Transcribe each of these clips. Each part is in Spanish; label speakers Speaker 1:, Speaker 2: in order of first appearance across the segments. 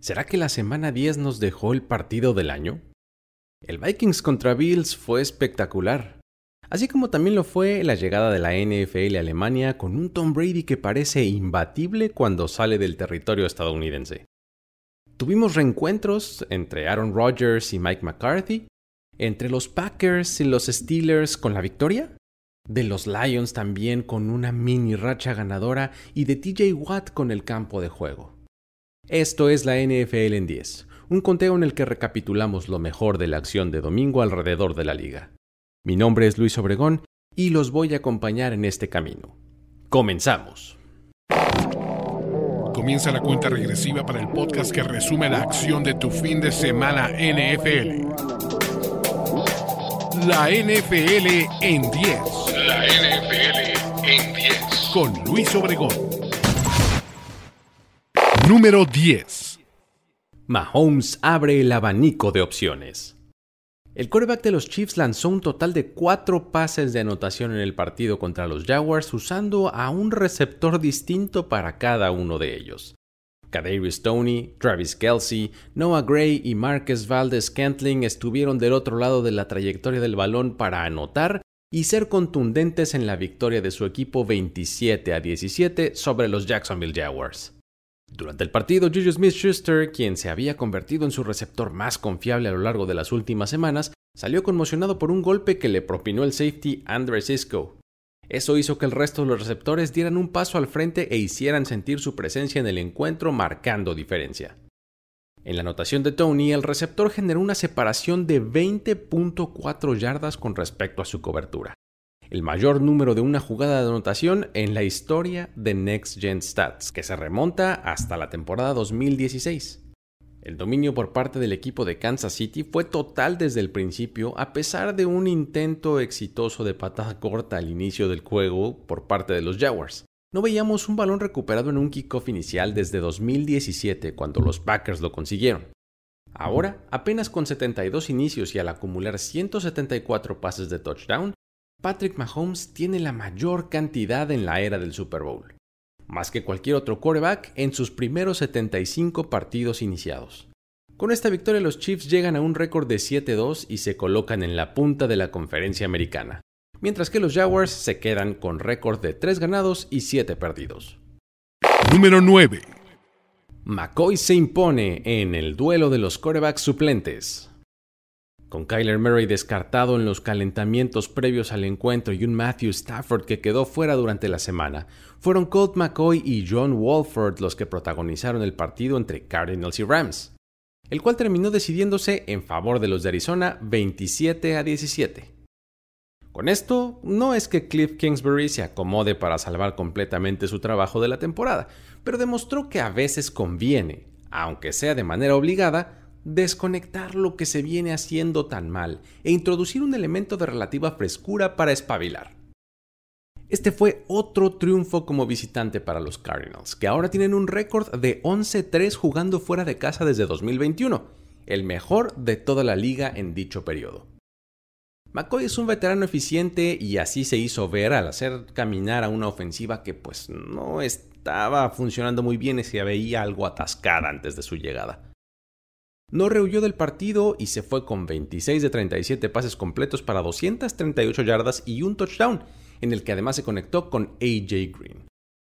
Speaker 1: ¿Será que la semana 10 nos dejó el partido del año? El Vikings contra Bills fue espectacular, así como también lo fue la llegada de la NFL a Alemania con un Tom Brady que parece imbatible cuando sale del territorio estadounidense. Tuvimos reencuentros entre Aaron Rodgers y Mike McCarthy, entre los Packers y los Steelers con la victoria, de los Lions también con una mini racha ganadora y de TJ Watt con el campo de juego. Esto es la NFL en 10, un conteo en el que recapitulamos lo mejor de la acción de domingo alrededor de la liga. Mi nombre es Luis Obregón y los voy a acompañar en este camino. Comenzamos.
Speaker 2: Comienza la cuenta regresiva para el podcast que resume la acción de tu fin de semana NFL. La NFL en 10. La NFL en 10. Con Luis Obregón. Número 10.
Speaker 1: Mahomes abre el abanico de opciones. El quarterback de los Chiefs lanzó un total de cuatro pases de anotación en el partido contra los Jaguars usando a un receptor distinto para cada uno de ellos. Kadarius Tony, Travis Kelsey, Noah Gray y Marcus Valdez Cantling estuvieron del otro lado de la trayectoria del balón para anotar y ser contundentes en la victoria de su equipo 27 a 17 sobre los Jacksonville Jaguars. Durante el partido, Juju Smith-Schuster, quien se había convertido en su receptor más confiable a lo largo de las últimas semanas, salió conmocionado por un golpe que le propinó el safety Andre Cisco. Eso hizo que el resto de los receptores dieran un paso al frente e hicieran sentir su presencia en el encuentro, marcando diferencia. En la anotación de Tony, el receptor generó una separación de 20.4 yardas con respecto a su cobertura el mayor número de una jugada de anotación en la historia de Next Gen Stats, que se remonta hasta la temporada 2016. El dominio por parte del equipo de Kansas City fue total desde el principio, a pesar de un intento exitoso de patada corta al inicio del juego por parte de los Jaguars. No veíamos un balón recuperado en un kickoff inicial desde 2017, cuando los Packers lo consiguieron. Ahora, apenas con 72 inicios y al acumular 174 pases de touchdown, Patrick Mahomes tiene la mayor cantidad en la era del Super Bowl, más que cualquier otro quarterback en sus primeros 75 partidos iniciados. Con esta victoria los Chiefs llegan a un récord de 7-2 y se colocan en la punta de la conferencia americana, mientras que los Jaguars se quedan con récord de 3 ganados y 7 perdidos.
Speaker 2: Número 9.
Speaker 1: McCoy se impone en el duelo de los quarterbacks suplentes. Con Kyler Murray descartado en los calentamientos previos al encuentro y un Matthew Stafford que quedó fuera durante la semana, fueron Colt McCoy y John Walford los que protagonizaron el partido entre Cardinals y Rams, el cual terminó decidiéndose en favor de los de Arizona 27 a 17. Con esto, no es que Cliff Kingsbury se acomode para salvar completamente su trabajo de la temporada, pero demostró que a veces conviene, aunque sea de manera obligada, desconectar lo que se viene haciendo tan mal e introducir un elemento de relativa frescura para espabilar. Este fue otro triunfo como visitante para los Cardinals, que ahora tienen un récord de 11-3 jugando fuera de casa desde 2021, el mejor de toda la liga en dicho periodo. McCoy es un veterano eficiente y así se hizo ver al hacer caminar a una ofensiva que pues no estaba funcionando muy bien y se veía algo atascada antes de su llegada no rehuyó del partido y se fue con 26 de 37 pases completos para 238 yardas y un touchdown, en el que además se conectó con AJ Green.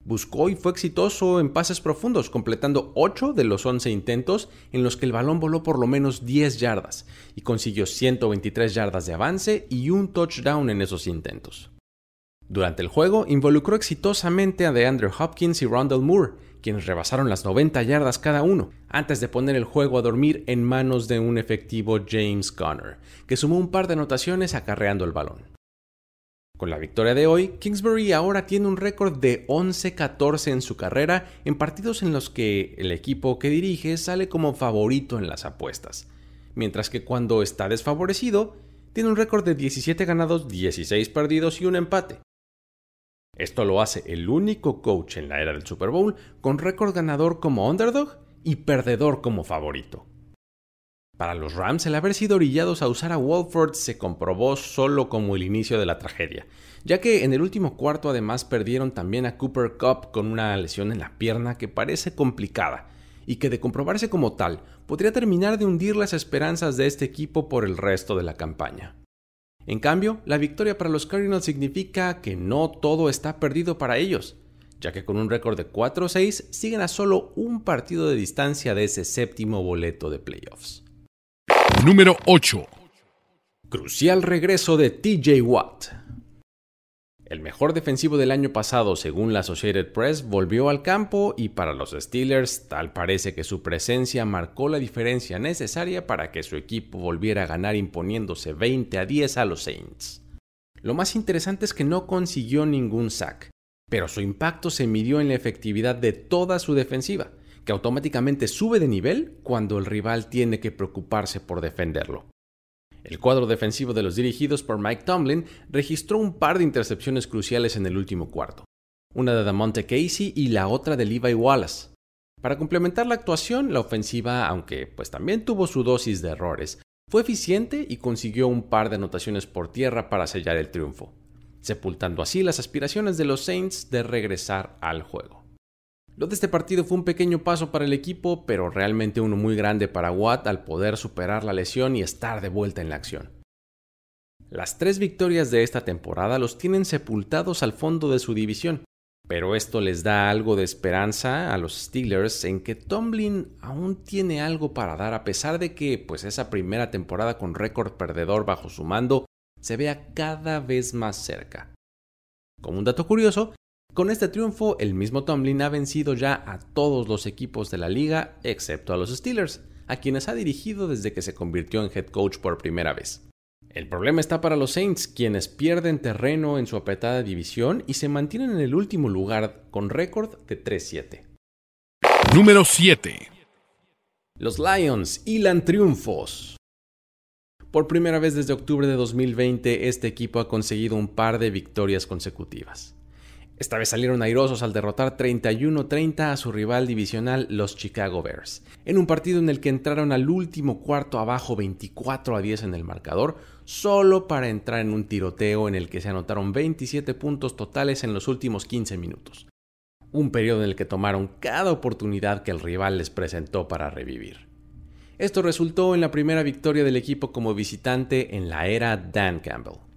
Speaker 1: Buscó y fue exitoso en pases profundos, completando 8 de los 11 intentos en los que el balón voló por lo menos 10 yardas y consiguió 123 yardas de avance y un touchdown en esos intentos. Durante el juego involucró exitosamente a DeAndre Hopkins y Rondell Moore, quienes rebasaron las 90 yardas cada uno, antes de poner el juego a dormir en manos de un efectivo James Conner, que sumó un par de anotaciones acarreando el balón. Con la victoria de hoy, Kingsbury ahora tiene un récord de 11-14 en su carrera en partidos en los que el equipo que dirige sale como favorito en las apuestas, mientras que cuando está desfavorecido, tiene un récord de 17 ganados, 16 perdidos y un empate. Esto lo hace el único coach en la era del Super Bowl con récord ganador como underdog y perdedor como favorito. Para los Rams, el haber sido orillados a usar a Walford se comprobó solo como el inicio de la tragedia, ya que en el último cuarto además perdieron también a Cooper Cup con una lesión en la pierna que parece complicada, y que de comprobarse como tal, podría terminar de hundir las esperanzas de este equipo por el resto de la campaña. En cambio, la victoria para los Cardinals significa que no todo está perdido para ellos, ya que con un récord de 4-6 siguen a solo un partido de distancia de ese séptimo boleto de playoffs.
Speaker 2: Número 8.
Speaker 1: Crucial regreso de TJ Watt. El mejor defensivo del año pasado, según la Associated Press, volvió al campo y para los Steelers tal parece que su presencia marcó la diferencia necesaria para que su equipo volviera a ganar imponiéndose 20 a 10 a los Saints. Lo más interesante es que no consiguió ningún sack, pero su impacto se midió en la efectividad de toda su defensiva, que automáticamente sube de nivel cuando el rival tiene que preocuparse por defenderlo. El cuadro defensivo de los dirigidos por Mike Tomlin registró un par de intercepciones cruciales en el último cuarto, una de Damonte Casey y la otra de Levi Wallace. Para complementar la actuación, la ofensiva, aunque pues también tuvo su dosis de errores, fue eficiente y consiguió un par de anotaciones por tierra para sellar el triunfo, sepultando así las aspiraciones de los Saints de regresar al juego. Lo de este partido fue un pequeño paso para el equipo, pero realmente uno muy grande para Watt al poder superar la lesión y estar de vuelta en la acción. Las tres victorias de esta temporada los tienen sepultados al fondo de su división, pero esto les da algo de esperanza a los Steelers en que Tomlin aún tiene algo para dar a pesar de que pues esa primera temporada con récord perdedor bajo su mando se vea cada vez más cerca. Como un dato curioso, con este triunfo, el mismo Tomlin ha vencido ya a todos los equipos de la liga, excepto a los Steelers, a quienes ha dirigido desde que se convirtió en head coach por primera vez. El problema está para los Saints, quienes pierden terreno en su apretada división y se mantienen en el último lugar con récord de 3-7.
Speaker 2: Número 7.
Speaker 1: Los Lions hilan triunfos. Por primera vez desde octubre de 2020, este equipo ha conseguido un par de victorias consecutivas. Esta vez salieron airosos al derrotar 31-30 a su rival divisional, los Chicago Bears, en un partido en el que entraron al último cuarto abajo 24 a 10 en el marcador, solo para entrar en un tiroteo en el que se anotaron 27 puntos totales en los últimos 15 minutos. Un periodo en el que tomaron cada oportunidad que el rival les presentó para revivir. Esto resultó en la primera victoria del equipo como visitante en la era Dan Campbell.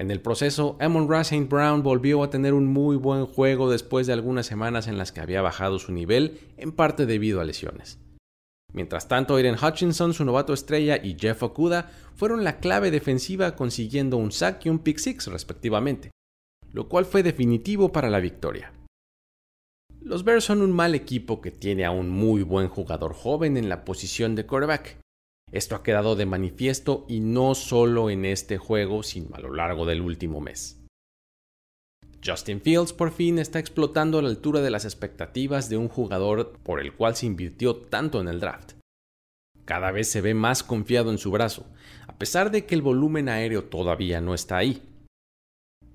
Speaker 1: En el proceso, Amon Ra St. Brown volvió a tener un muy buen juego después de algunas semanas en las que había bajado su nivel, en parte debido a lesiones. Mientras tanto, Aiden Hutchinson, su novato estrella, y Jeff Okuda fueron la clave defensiva consiguiendo un sack y un pick six respectivamente, lo cual fue definitivo para la victoria. Los Bears son un mal equipo que tiene a un muy buen jugador joven en la posición de quarterback, esto ha quedado de manifiesto y no solo en este juego, sino a lo largo del último mes. Justin Fields por fin está explotando a la altura de las expectativas de un jugador por el cual se invirtió tanto en el draft. Cada vez se ve más confiado en su brazo, a pesar de que el volumen aéreo todavía no está ahí.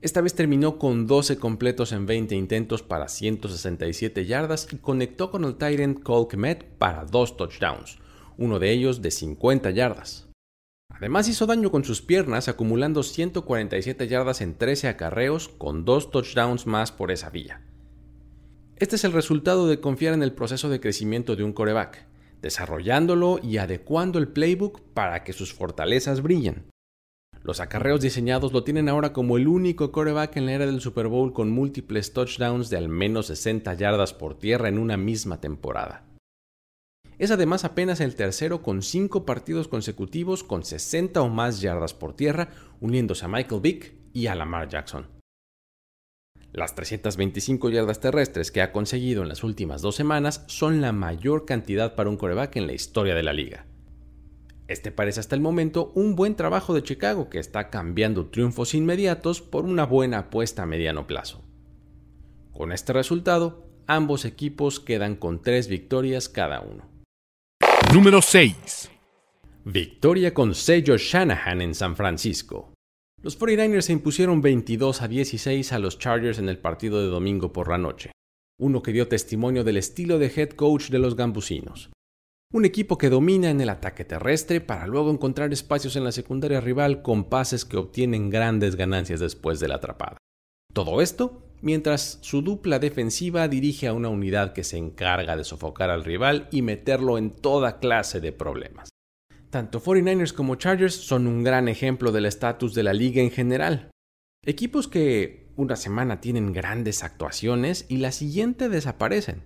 Speaker 1: Esta vez terminó con 12 completos en 20 intentos para 167 yardas y conectó con el Tyrant Cole Kmet para dos touchdowns, uno de ellos de 50 yardas. Además hizo daño con sus piernas, acumulando 147 yardas en 13 acarreos, con dos touchdowns más por esa vía. Este es el resultado de confiar en el proceso de crecimiento de un coreback, desarrollándolo y adecuando el playbook para que sus fortalezas brillen. Los acarreos diseñados lo tienen ahora como el único coreback en la era del Super Bowl con múltiples touchdowns de al menos 60 yardas por tierra en una misma temporada. Es además apenas el tercero con cinco partidos consecutivos con 60 o más yardas por tierra, uniéndose a Michael Vick y a Lamar Jackson. Las 325 yardas terrestres que ha conseguido en las últimas dos semanas son la mayor cantidad para un coreback en la historia de la liga. Este parece hasta el momento un buen trabajo de Chicago que está cambiando triunfos inmediatos por una buena apuesta a mediano plazo. Con este resultado, ambos equipos quedan con tres victorias cada uno.
Speaker 2: Número 6.
Speaker 1: Victoria con sello Shanahan en San Francisco. Los 49ers se impusieron 22 a 16 a los Chargers en el partido de domingo por la noche, uno que dio testimonio del estilo de head coach de los gambusinos. Un equipo que domina en el ataque terrestre para luego encontrar espacios en la secundaria rival con pases que obtienen grandes ganancias después de la atrapada. Todo esto mientras su dupla defensiva dirige a una unidad que se encarga de sofocar al rival y meterlo en toda clase de problemas. Tanto 49ers como Chargers son un gran ejemplo del estatus de la liga en general. Equipos que una semana tienen grandes actuaciones y la siguiente desaparecen.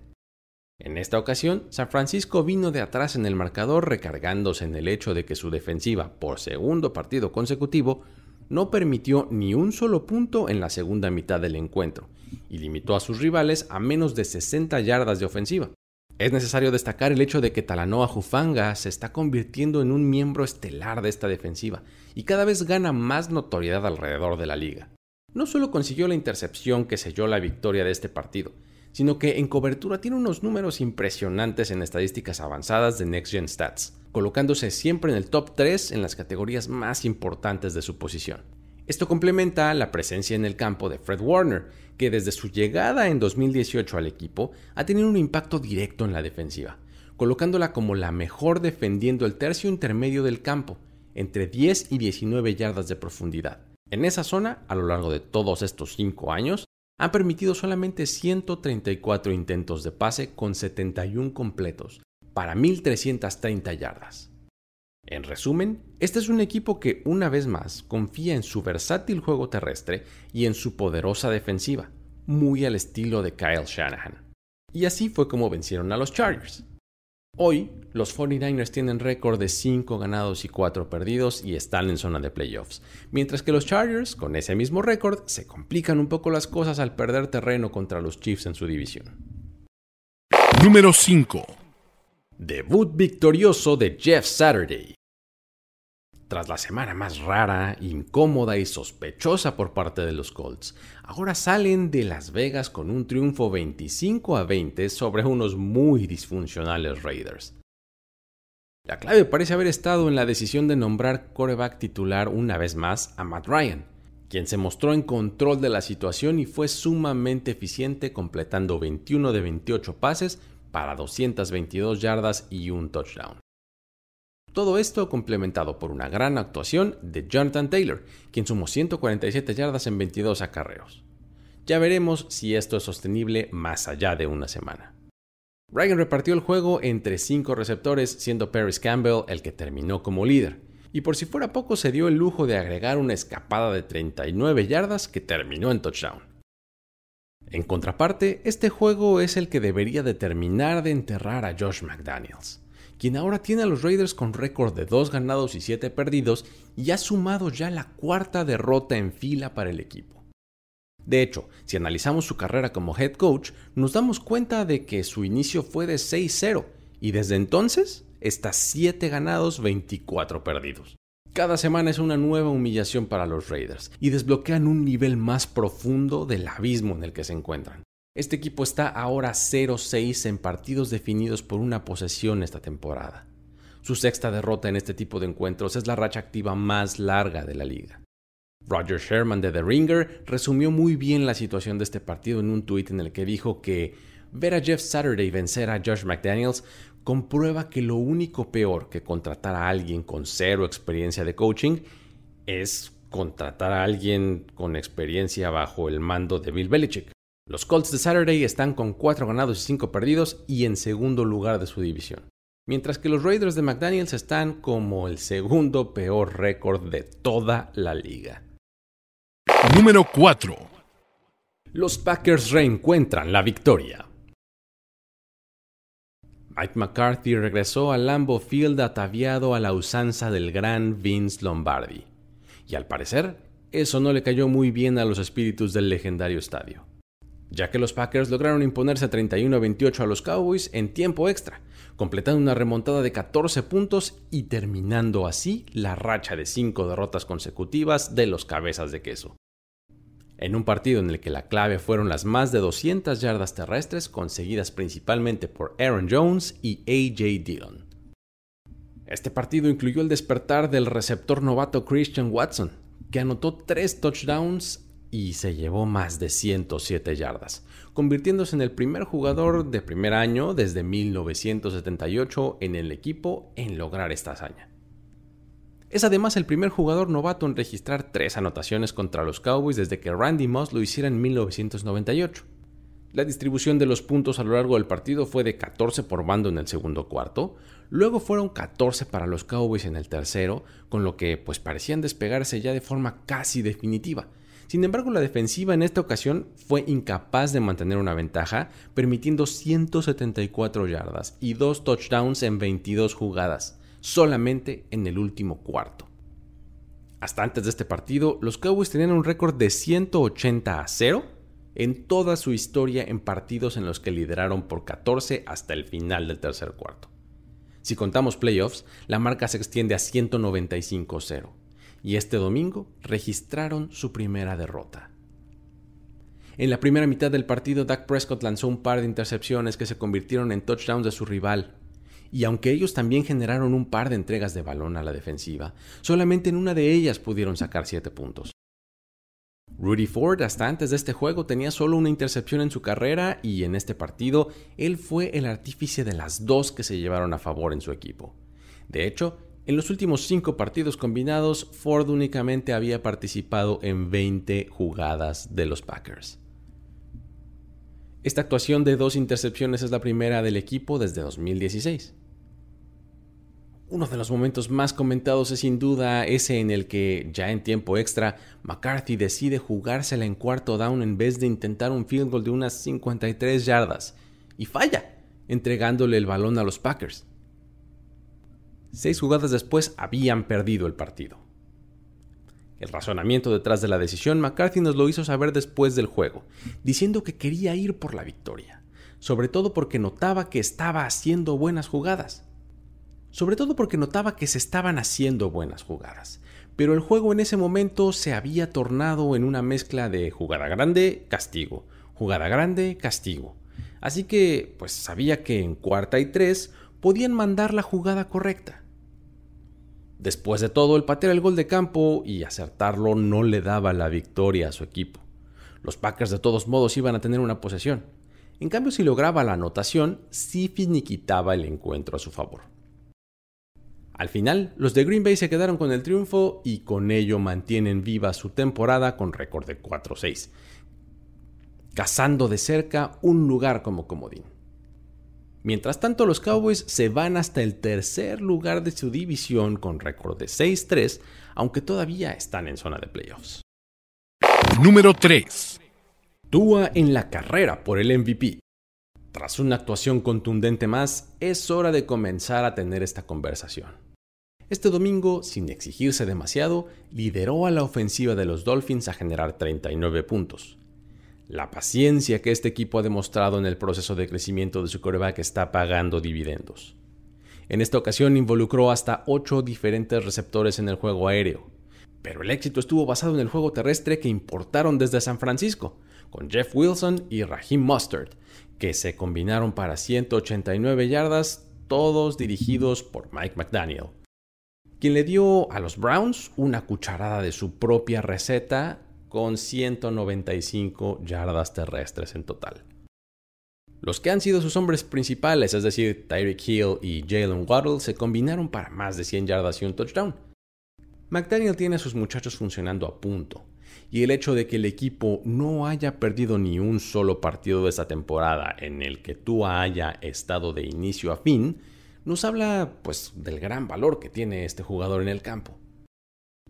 Speaker 1: En esta ocasión, San Francisco vino de atrás en el marcador recargándose en el hecho de que su defensiva, por segundo partido consecutivo, no permitió ni un solo punto en la segunda mitad del encuentro y limitó a sus rivales a menos de 60 yardas de ofensiva. Es necesario destacar el hecho de que Talanoa Jufanga se está convirtiendo en un miembro estelar de esta defensiva y cada vez gana más notoriedad alrededor de la liga. No solo consiguió la intercepción que selló la victoria de este partido, sino que en cobertura tiene unos números impresionantes en estadísticas avanzadas de Next Gen Stats, colocándose siempre en el top 3 en las categorías más importantes de su posición. Esto complementa la presencia en el campo de Fred Warner, que desde su llegada en 2018 al equipo ha tenido un impacto directo en la defensiva, colocándola como la mejor defendiendo el tercio intermedio del campo, entre 10 y 19 yardas de profundidad. En esa zona, a lo largo de todos estos 5 años, ha permitido solamente 134 intentos de pase con 71 completos, para 1.330 yardas. En resumen, este es un equipo que una vez más confía en su versátil juego terrestre y en su poderosa defensiva, muy al estilo de Kyle Shanahan. Y así fue como vencieron a los Chargers. Hoy, los 49ers tienen récord de 5 ganados y 4 perdidos y están en zona de playoffs, mientras que los Chargers, con ese mismo récord, se complican un poco las cosas al perder terreno contra los Chiefs en su división.
Speaker 2: Número 5.
Speaker 1: Debut victorioso de Jeff Saturday. Tras la semana más rara, incómoda y sospechosa por parte de los Colts, ahora salen de Las Vegas con un triunfo 25 a 20 sobre unos muy disfuncionales Raiders. La clave parece haber estado en la decisión de nombrar coreback titular una vez más a Matt Ryan, quien se mostró en control de la situación y fue sumamente eficiente completando 21 de 28 pases para 222 yardas y un touchdown. Todo esto complementado por una gran actuación de Jonathan Taylor, quien sumó 147 yardas en 22 acarreos. Ya veremos si esto es sostenible más allá de una semana. Ryan repartió el juego entre cinco receptores, siendo Paris Campbell el que terminó como líder, y por si fuera poco se dio el lujo de agregar una escapada de 39 yardas que terminó en touchdown. En contraparte, este juego es el que debería determinar de enterrar a Josh McDaniels quien ahora tiene a los Raiders con récord de 2 ganados y 7 perdidos y ha sumado ya la cuarta derrota en fila para el equipo. De hecho, si analizamos su carrera como head coach, nos damos cuenta de que su inicio fue de 6-0 y desde entonces está 7 ganados, 24 perdidos. Cada semana es una nueva humillación para los Raiders y desbloquean un nivel más profundo del abismo en el que se encuentran. Este equipo está ahora 0-6 en partidos definidos por una posesión esta temporada. Su sexta derrota en este tipo de encuentros es la racha activa más larga de la liga. Roger Sherman de The Ringer resumió muy bien la situación de este partido en un tuit en el que dijo que ver a Jeff Saturday vencer a Josh McDaniels comprueba que lo único peor que contratar a alguien con cero experiencia de coaching es contratar a alguien con experiencia bajo el mando de Bill Belichick. Los Colts de Saturday están con 4 ganados y 5 perdidos y en segundo lugar de su división, mientras que los Raiders de McDaniels están como el segundo peor récord de toda la liga.
Speaker 2: Número 4.
Speaker 1: Los Packers reencuentran la victoria. Mike McCarthy regresó a Lambeau Field ataviado a la usanza del gran Vince Lombardi, y al parecer eso no le cayó muy bien a los espíritus del legendario estadio ya que los Packers lograron imponerse 31-28 a los Cowboys en tiempo extra, completando una remontada de 14 puntos y terminando así la racha de 5 derrotas consecutivas de los cabezas de queso. En un partido en el que la clave fueron las más de 200 yardas terrestres conseguidas principalmente por Aaron Jones y AJ Dillon. Este partido incluyó el despertar del receptor novato Christian Watson, que anotó 3 touchdowns y se llevó más de 107 yardas, convirtiéndose en el primer jugador de primer año desde 1978 en el equipo en lograr esta hazaña. Es además el primer jugador novato en registrar tres anotaciones contra los Cowboys desde que Randy Moss lo hiciera en 1998. La distribución de los puntos a lo largo del partido fue de 14 por bando en el segundo cuarto, luego fueron 14 para los Cowboys en el tercero, con lo que pues parecían despegarse ya de forma casi definitiva. Sin embargo, la defensiva en esta ocasión fue incapaz de mantener una ventaja, permitiendo 174 yardas y dos touchdowns en 22 jugadas, solamente en el último cuarto. Hasta antes de este partido, los Cowboys tenían un récord de 180 a 0 en toda su historia en partidos en los que lideraron por 14 hasta el final del tercer cuarto. Si contamos playoffs, la marca se extiende a 195-0 y este domingo registraron su primera derrota. En la primera mitad del partido, Dak Prescott lanzó un par de intercepciones que se convirtieron en touchdowns de su rival, y aunque ellos también generaron un par de entregas de balón a la defensiva, solamente en una de ellas pudieron sacar 7 puntos. Rudy Ford hasta antes de este juego tenía solo una intercepción en su carrera y en este partido él fue el artífice de las dos que se llevaron a favor en su equipo. De hecho, en los últimos cinco partidos combinados, Ford únicamente había participado en 20 jugadas de los Packers. Esta actuación de dos intercepciones es la primera del equipo desde 2016. Uno de los momentos más comentados es sin duda ese en el que, ya en tiempo extra, McCarthy decide jugársela en cuarto down en vez de intentar un field goal de unas 53 yardas, y falla, entregándole el balón a los Packers. Seis jugadas después habían perdido el partido. El razonamiento detrás de la decisión McCarthy nos lo hizo saber después del juego, diciendo que quería ir por la victoria, sobre todo porque notaba que estaba haciendo buenas jugadas. Sobre todo porque notaba que se estaban haciendo buenas jugadas, pero el juego en ese momento se había tornado en una mezcla de jugada grande, castigo, jugada grande, castigo. Así que, pues sabía que en cuarta y tres podían mandar la jugada correcta. Después de todo, el patear el gol de campo y acertarlo no le daba la victoria a su equipo. Los Packers de todos modos iban a tener una posesión. En cambio, si lograba la anotación, sí finiquitaba el encuentro a su favor. Al final, los de Green Bay se quedaron con el triunfo y con ello mantienen viva su temporada con récord de 4-6, cazando de cerca un lugar como comodín. Mientras tanto, los Cowboys se van hasta el tercer lugar de su división con récord de 6-3, aunque todavía están en zona de playoffs.
Speaker 2: Número 3.
Speaker 1: Tua en la carrera por el MVP. Tras una actuación contundente más, es hora de comenzar a tener esta conversación. Este domingo, sin exigirse demasiado, lideró a la ofensiva de los Dolphins a generar 39 puntos. La paciencia que este equipo ha demostrado en el proceso de crecimiento de su coreback está pagando dividendos. En esta ocasión involucró hasta 8 diferentes receptores en el juego aéreo, pero el éxito estuvo basado en el juego terrestre que importaron desde San Francisco, con Jeff Wilson y Raheem Mustard, que se combinaron para 189 yardas, todos dirigidos por Mike McDaniel, quien le dio a los Browns una cucharada de su propia receta con 195 yardas terrestres en total. Los que han sido sus hombres principales, es decir, Tyreek Hill y Jalen Waddle, se combinaron para más de 100 yardas y un touchdown. McDaniel tiene a sus muchachos funcionando a punto, y el hecho de que el equipo no haya perdido ni un solo partido de esta temporada en el que Tua haya estado de inicio a fin, nos habla pues del gran valor que tiene este jugador en el campo.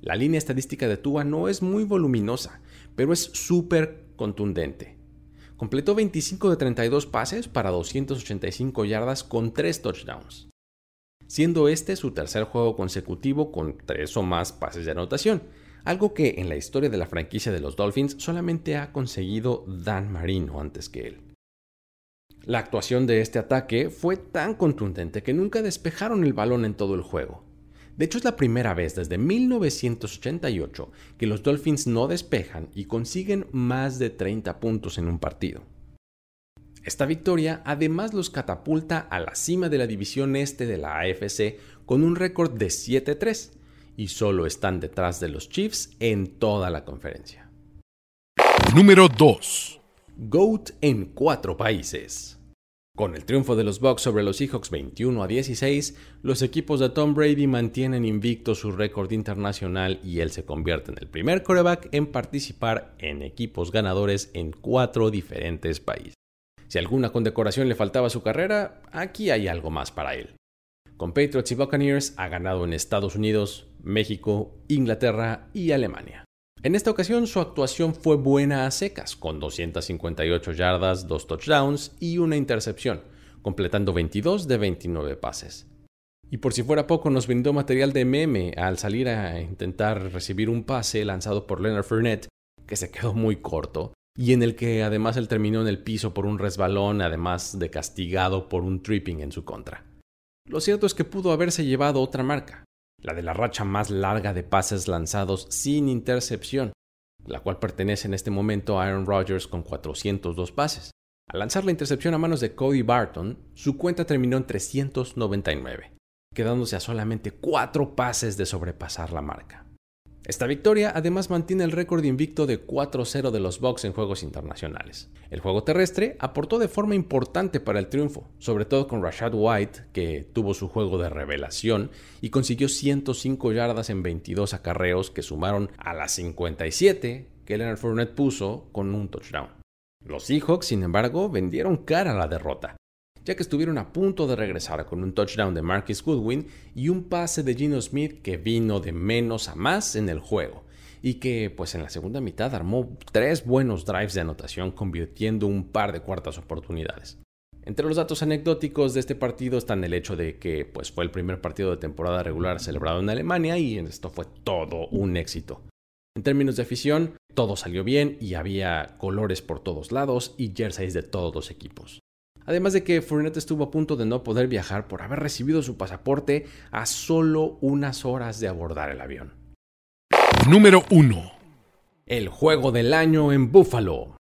Speaker 1: La línea estadística de Tua no es muy voluminosa, pero es súper contundente. Completó 25 de 32 pases para 285 yardas con 3 touchdowns, siendo este su tercer juego consecutivo con 3 o más pases de anotación, algo que en la historia de la franquicia de los Dolphins solamente ha conseguido Dan Marino antes que él. La actuación de este ataque fue tan contundente que nunca despejaron el balón en todo el juego. De hecho, es la primera vez desde 1988 que los Dolphins no despejan y consiguen más de 30 puntos en un partido. Esta victoria además los catapulta a la cima de la división este de la AFC con un récord de 7-3 y solo están detrás de los Chiefs en toda la conferencia.
Speaker 2: Número 2.
Speaker 1: GOAT en cuatro países. Con el triunfo de los Bucks sobre los Seahawks 21 a 16, los equipos de Tom Brady mantienen invicto su récord internacional y él se convierte en el primer quarterback en participar en equipos ganadores en cuatro diferentes países. Si alguna condecoración le faltaba a su carrera, aquí hay algo más para él. Con Patriots y Buccaneers ha ganado en Estados Unidos, México, Inglaterra y Alemania. En esta ocasión su actuación fue buena a secas, con 258 yardas, 2 touchdowns y una intercepción, completando 22 de 29 pases. Y por si fuera poco, nos brindó material de meme al salir a intentar recibir un pase lanzado por Leonard Fournette, que se quedó muy corto, y en el que además él terminó en el piso por un resbalón, además de castigado por un tripping en su contra. Lo cierto es que pudo haberse llevado otra marca, la de la racha más larga de pases lanzados sin intercepción, la cual pertenece en este momento a Aaron Rodgers con 402 pases. Al lanzar la intercepción a manos de Cody Barton, su cuenta terminó en 399, quedándose a solamente 4 pases de sobrepasar la marca. Esta victoria además mantiene el récord invicto de 4-0 de los Bucks en juegos internacionales. El juego terrestre aportó de forma importante para el triunfo, sobre todo con Rashad White, que tuvo su juego de revelación y consiguió 105 yardas en 22 acarreos que sumaron a las 57 que Leonard Fournette puso con un touchdown. Los Seahawks, sin embargo, vendieron cara a la derrota, ya que estuvieron a punto de regresar con un touchdown de Marcus Goodwin y un pase de Gino Smith que vino de menos a más en el juego y que pues en la segunda mitad armó tres buenos drives de anotación convirtiendo un par de cuartas oportunidades. Entre los datos anecdóticos de este partido están el hecho de que pues fue el primer partido de temporada regular celebrado en Alemania y esto fue todo un éxito. En términos de afición, todo salió bien y había colores por todos lados y jerseys de todos los equipos. Además de que Fournette estuvo a punto de no poder viajar por haber recibido su pasaporte a solo unas horas de abordar el avión.
Speaker 2: Número 1.
Speaker 1: El juego del año en Buffalo.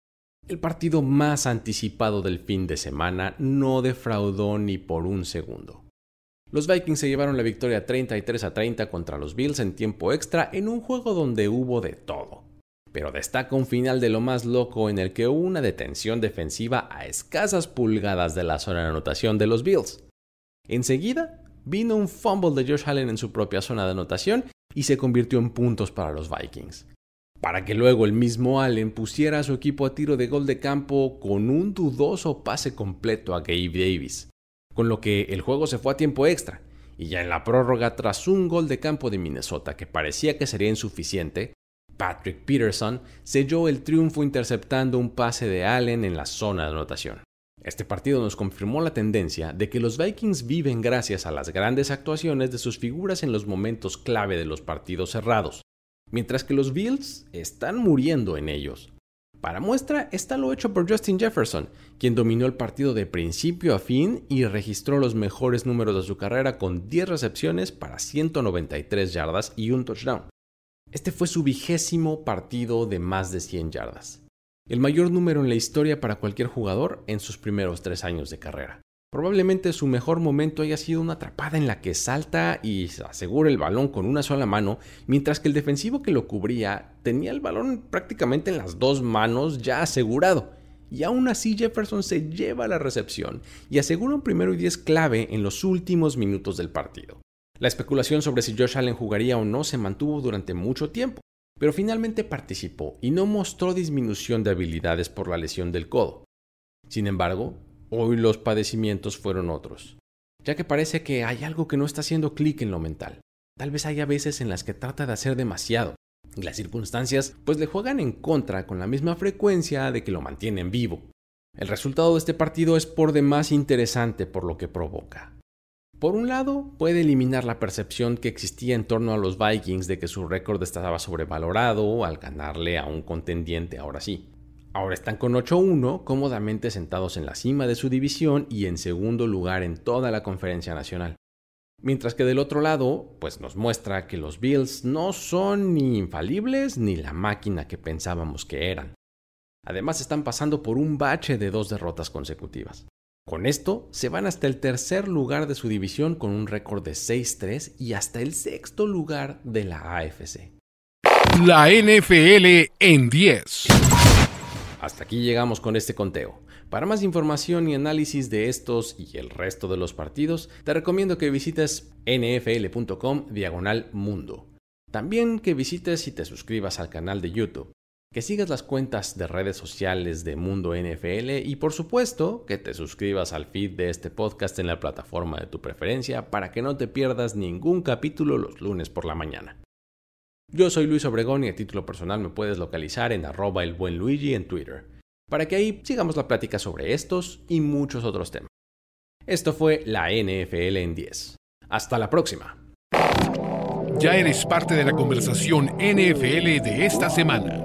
Speaker 1: El partido más anticipado del fin de semana no defraudó ni por un segundo. Los Vikings se llevaron la victoria 33 a 30 contra los Bills en tiempo extra en un juego donde hubo de todo pero destaca un final de lo más loco en el que hubo una detención defensiva a escasas pulgadas de la zona de anotación de los Bills. Enseguida, vino un fumble de Josh Allen en su propia zona de anotación y se convirtió en puntos para los Vikings. Para que luego el mismo Allen pusiera a su equipo a tiro de gol de campo con un dudoso pase completo a Gabe Davis, con lo que el juego se fue a tiempo extra, y ya en la prórroga tras un gol de campo de Minnesota que parecía que sería insuficiente, Patrick Peterson selló el triunfo interceptando un pase de Allen en la zona de anotación. Este partido nos confirmó la tendencia de que los Vikings viven gracias a las grandes actuaciones de sus figuras en los momentos clave de los partidos cerrados, mientras que los Bills están muriendo en ellos. Para muestra está lo hecho por Justin Jefferson, quien dominó el partido de principio a fin y registró los mejores números de su carrera con 10 recepciones para 193 yardas y un touchdown. Este fue su vigésimo partido de más de 100 yardas, el mayor número en la historia para cualquier jugador en sus primeros tres años de carrera. Probablemente su mejor momento haya sido una atrapada en la que salta y asegura el balón con una sola mano, mientras que el defensivo que lo cubría tenía el balón prácticamente en las dos manos ya asegurado. Y aún así Jefferson se lleva la recepción y asegura un primero y diez clave en los últimos minutos del partido. La especulación sobre si Josh Allen jugaría o no se mantuvo durante mucho tiempo, pero finalmente participó y no mostró disminución de habilidades por la lesión del codo. Sin embargo, hoy los padecimientos fueron otros, ya que parece que hay algo que no está haciendo clic en lo mental. Tal vez haya veces en las que trata de hacer demasiado, y las circunstancias pues le juegan en contra con la misma frecuencia de que lo mantienen vivo. El resultado de este partido es por demás interesante por lo que provoca. Por un lado, puede eliminar la percepción que existía en torno a los Vikings de que su récord estaba sobrevalorado al ganarle a un contendiente ahora sí. Ahora están con 8-1, cómodamente sentados en la cima de su división y en segundo lugar en toda la conferencia nacional. Mientras que del otro lado, pues nos muestra que los Bills no son ni infalibles ni la máquina que pensábamos que eran. Además están pasando por un bache de dos derrotas consecutivas. Con esto, se van hasta el tercer lugar de su división con un récord de 6-3 y hasta el sexto lugar de la AFC.
Speaker 2: La NFL en 10.
Speaker 1: Hasta aquí llegamos con este conteo. Para más información y análisis de estos y el resto de los partidos, te recomiendo que visites nfl.com diagonal mundo. También que visites y te suscribas al canal de YouTube, que sigas las cuentas de redes sociales de Mundo NFL y por supuesto que te suscribas al feed de este podcast en la plataforma de tu preferencia para que no te pierdas ningún capítulo los lunes por la mañana. Yo soy Luis Obregón y a título personal me puedes localizar en arroba el buen Luigi en Twitter, para que ahí sigamos la plática sobre estos y muchos otros temas. Esto fue la NFL en 10. Hasta la próxima.
Speaker 2: Ya eres parte de la conversación NFL de esta semana.